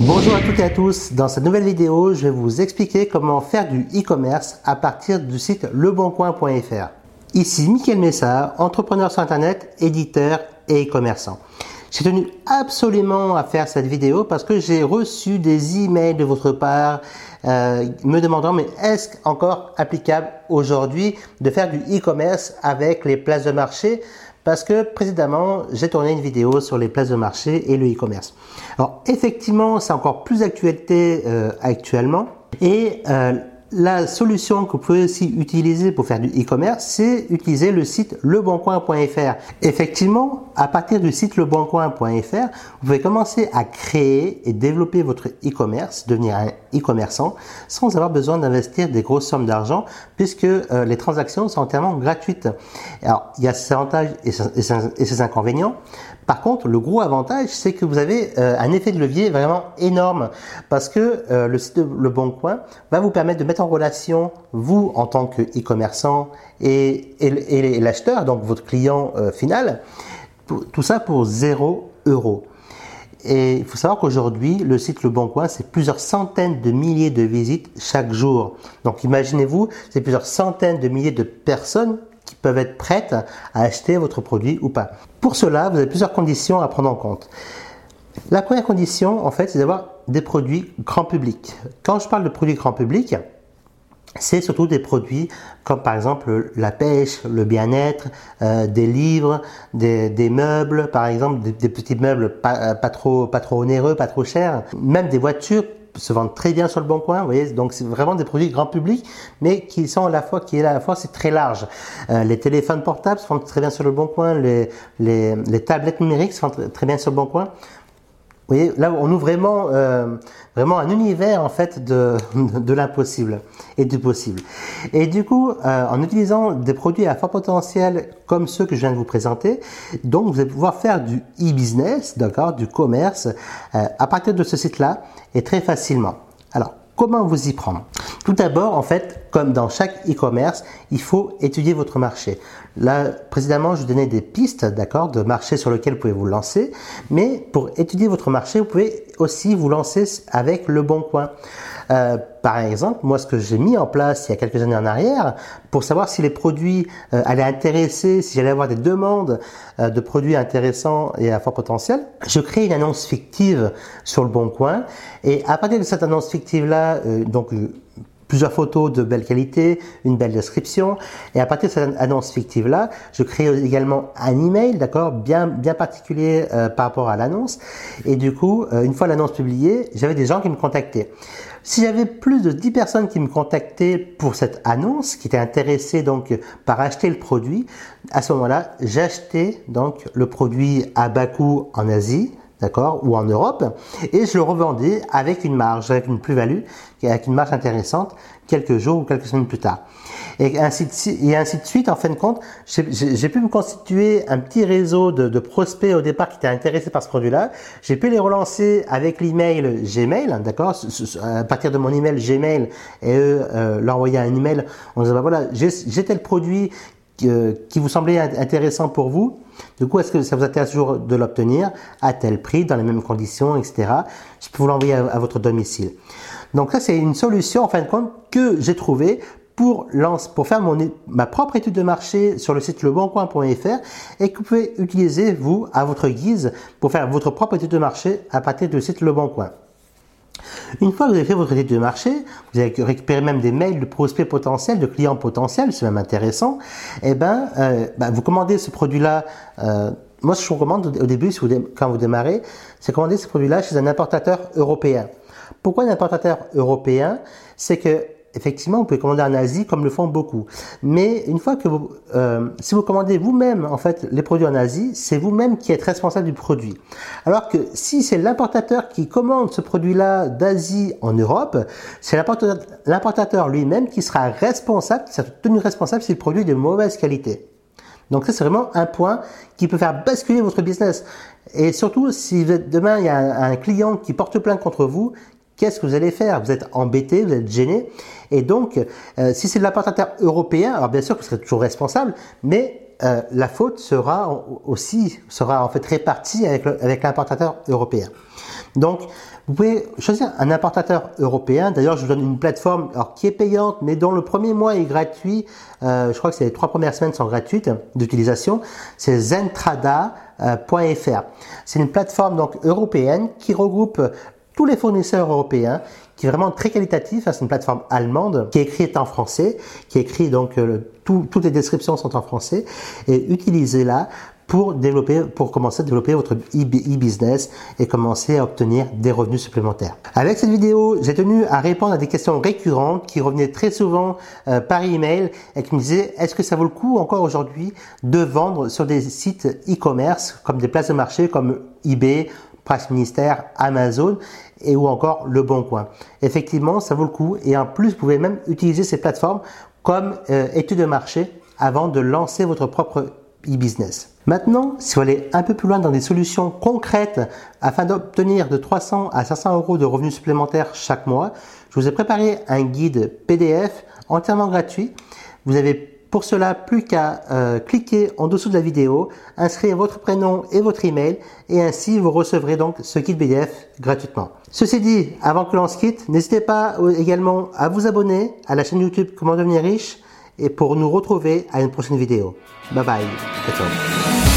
Bonjour à toutes et à tous. Dans cette nouvelle vidéo, je vais vous expliquer comment faire du e-commerce à partir du site leboncoin.fr. Ici Mickaël Messa, entrepreneur sur internet, éditeur et e-commerçant. J'ai tenu absolument à faire cette vidéo parce que j'ai reçu des emails de votre part euh, me demandant mais est-ce encore applicable aujourd'hui de faire du e-commerce avec les places de marché parce que précédemment, j'ai tourné une vidéo sur les places de marché et le e-commerce. Alors effectivement, c'est encore plus d'actualité euh, actuellement et euh, la solution que vous pouvez aussi utiliser pour faire du e-commerce, c'est utiliser le site leboncoin.fr. Effectivement, à partir du site leboncoin.fr, vous pouvez commencer à créer et développer votre e-commerce, devenir un e-commerçant, sans avoir besoin d'investir des grosses sommes d'argent, puisque euh, les transactions sont entièrement gratuites. Alors, il y a ses avantages et ses inconvénients. Par contre, le gros avantage, c'est que vous avez euh, un effet de levier vraiment énorme parce que euh, le site Le Bon Coin va vous permettre de mettre en relation vous en tant que e-commerçant et, l'acheteur, donc votre client euh, final, tout ça pour 0 euros. Et il faut savoir qu'aujourd'hui, le site Le Bon Coin, c'est plusieurs centaines de milliers de visites chaque jour. Donc imaginez-vous, c'est plusieurs centaines de milliers de personnes qui peuvent être prêtes à acheter votre produit ou pas. Pour cela, vous avez plusieurs conditions à prendre en compte. La première condition, en fait, c'est d'avoir des produits grand public. Quand je parle de produits grand public, c'est surtout des produits comme par exemple la pêche, le bien-être, euh, des livres, des, meubles, par exemple des, petits meubles pas, pas, trop pas trop onéreux, pas trop chers, même des voitures se vendent très bien sur le bon coin, vous voyez, donc c'est vraiment des produits grand public, mais qui sont à la fois, qui est à la fois, c'est très large. Euh, les téléphones portables se vendent très bien sur le bon coin, les, les, les tablettes numériques se vendent très bien sur le bon coin. Vous voyez, là, on ouvre vraiment, euh, vraiment un univers en fait de, de l'impossible et du possible. Et du coup, euh, en utilisant des produits à fort potentiel comme ceux que je viens de vous présenter, donc vous allez pouvoir faire du e-business, d'accord, du commerce euh, à partir de ce site-là et très facilement. Alors, comment vous y prendre? Tout d'abord, en fait, comme dans chaque e-commerce, il faut étudier votre marché. Là, précédemment, je vous donnais des pistes, d'accord, de marché sur lequel vous pouvez vous lancer. Mais pour étudier votre marché, vous pouvez aussi vous lancer avec le bon coin. Euh, par exemple, moi, ce que j'ai mis en place il y a quelques années en arrière, pour savoir si les produits euh, allaient intéresser, si j'allais avoir des demandes euh, de produits intéressants et à fort potentiel, je crée une annonce fictive sur le bon coin. Et à partir de cette annonce fictive-là, donc plusieurs photos de belle qualité, une belle description. Et à partir de cette annonce fictive-là, je crée également un email, d'accord, bien, bien particulier euh, par rapport à l'annonce. Et du coup, euh, une fois l'annonce publiée, j'avais des gens qui me contactaient. Si j'avais plus de 10 personnes qui me contactaient pour cette annonce, qui étaient intéressées donc par acheter le produit, à ce moment-là, j'achetais donc le produit à bas coût en Asie, d'accord, ou en Europe, et je le revendais avec une marge, avec une plus-value, avec une marge intéressante, quelques jours ou quelques semaines plus tard. Et ainsi de, suite, en fin de compte, j'ai pu me constituer un petit réseau de, prospects au départ qui étaient intéressés par ce produit-là. J'ai pu les relancer avec l'email Gmail, d'accord, à partir de mon email Gmail, et eux euh, leur envoyer un email en disant, bah voilà, j'ai tel produit qui vous semblait intéressant pour vous. Du coup, est-ce que ça vous intéresse toujours de l'obtenir à tel prix, dans les mêmes conditions, etc. Je peux vous l'envoyer à, votre domicile. Donc ça, c'est une solution, en fin de compte, que j'ai trouvée pour, lance, pour faire mon, ma propre étude de marché sur le site leboncoin.fr et que vous pouvez utiliser, vous, à votre guise, pour faire votre propre étude de marché à partir du site Leboncoin. Une fois que vous avez fait votre étude de marché, vous avez récupéré même des mails de prospects potentiels, de clients potentiels, c'est même intéressant, et eh ben, euh, ben, vous commandez ce produit-là. Euh, moi, ce que je vous recommande au début, quand vous démarrez, c'est commander ce produit-là chez un importateur européen. Pourquoi un importateur européen? C'est que effectivement, vous pouvez commander en Asie comme le font beaucoup. Mais une fois que vous, euh, si vous commandez vous-même en fait les produits en Asie, c'est vous-même qui êtes responsable du produit. Alors que si c'est l'importateur qui commande ce produit-là d'Asie en Europe, c'est l'importateur lui-même qui sera responsable, qui sera tenu responsable si le produit est de mauvaise qualité. Donc ça, c'est vraiment un point qui peut faire basculer votre business. Et surtout, si demain, il y a un, un client qui porte plainte contre vous, qu'est-ce que vous allez faire? Vous êtes embêté, vous êtes gêné. Et donc, euh, si c'est de l'importateur européen, alors bien sûr que vous serez toujours responsable, mais euh, la faute sera aussi sera en fait répartie avec, avec l'importateur européen. Donc, vous pouvez choisir un importateur européen. D'ailleurs, je vous donne une plateforme alors, qui est payante, mais dont le premier mois est gratuit. Euh, je crois que c'est les trois premières semaines sont gratuites d'utilisation. C'est zentrada.fr. C'est une plateforme donc européenne qui regroupe tous les fournisseurs européens, qui est vraiment très qualitatif. C'est une plateforme allemande qui est écrite en français, qui écrit donc euh, toutes les descriptions sont en français et utilisez-la pour développer, pour commencer à développer votre e-business et commencer à obtenir des revenus supplémentaires. Avec cette vidéo, j'ai tenu à répondre à des questions récurrentes qui revenaient très souvent euh, par email et qui me disaient est-ce que ça vaut le coup encore aujourd'hui de vendre sur des sites e-commerce comme des places de marché comme eBay, Price Ministère, Amazon et ou encore Le Bon Coin. Effectivement, ça vaut le coup et en plus, vous pouvez même utiliser ces plateformes comme euh, étude de marché avant de lancer votre propre e-business. Maintenant, si vous allez un peu plus loin dans des solutions concrètes afin d'obtenir de 300 à 500 euros de revenus supplémentaires chaque mois, je vous ai préparé un guide PDF entièrement gratuit. Vous avez pour cela plus qu'à euh, cliquer en dessous de la vidéo, inscrire votre prénom et votre email et ainsi vous recevrez donc ce guide PDF gratuitement. Ceci dit, avant que l'on se quitte, n'hésitez pas également à vous abonner à la chaîne YouTube Comment devenir riche et pour nous retrouver à une prochaine vidéo. Bye bye. Ciao.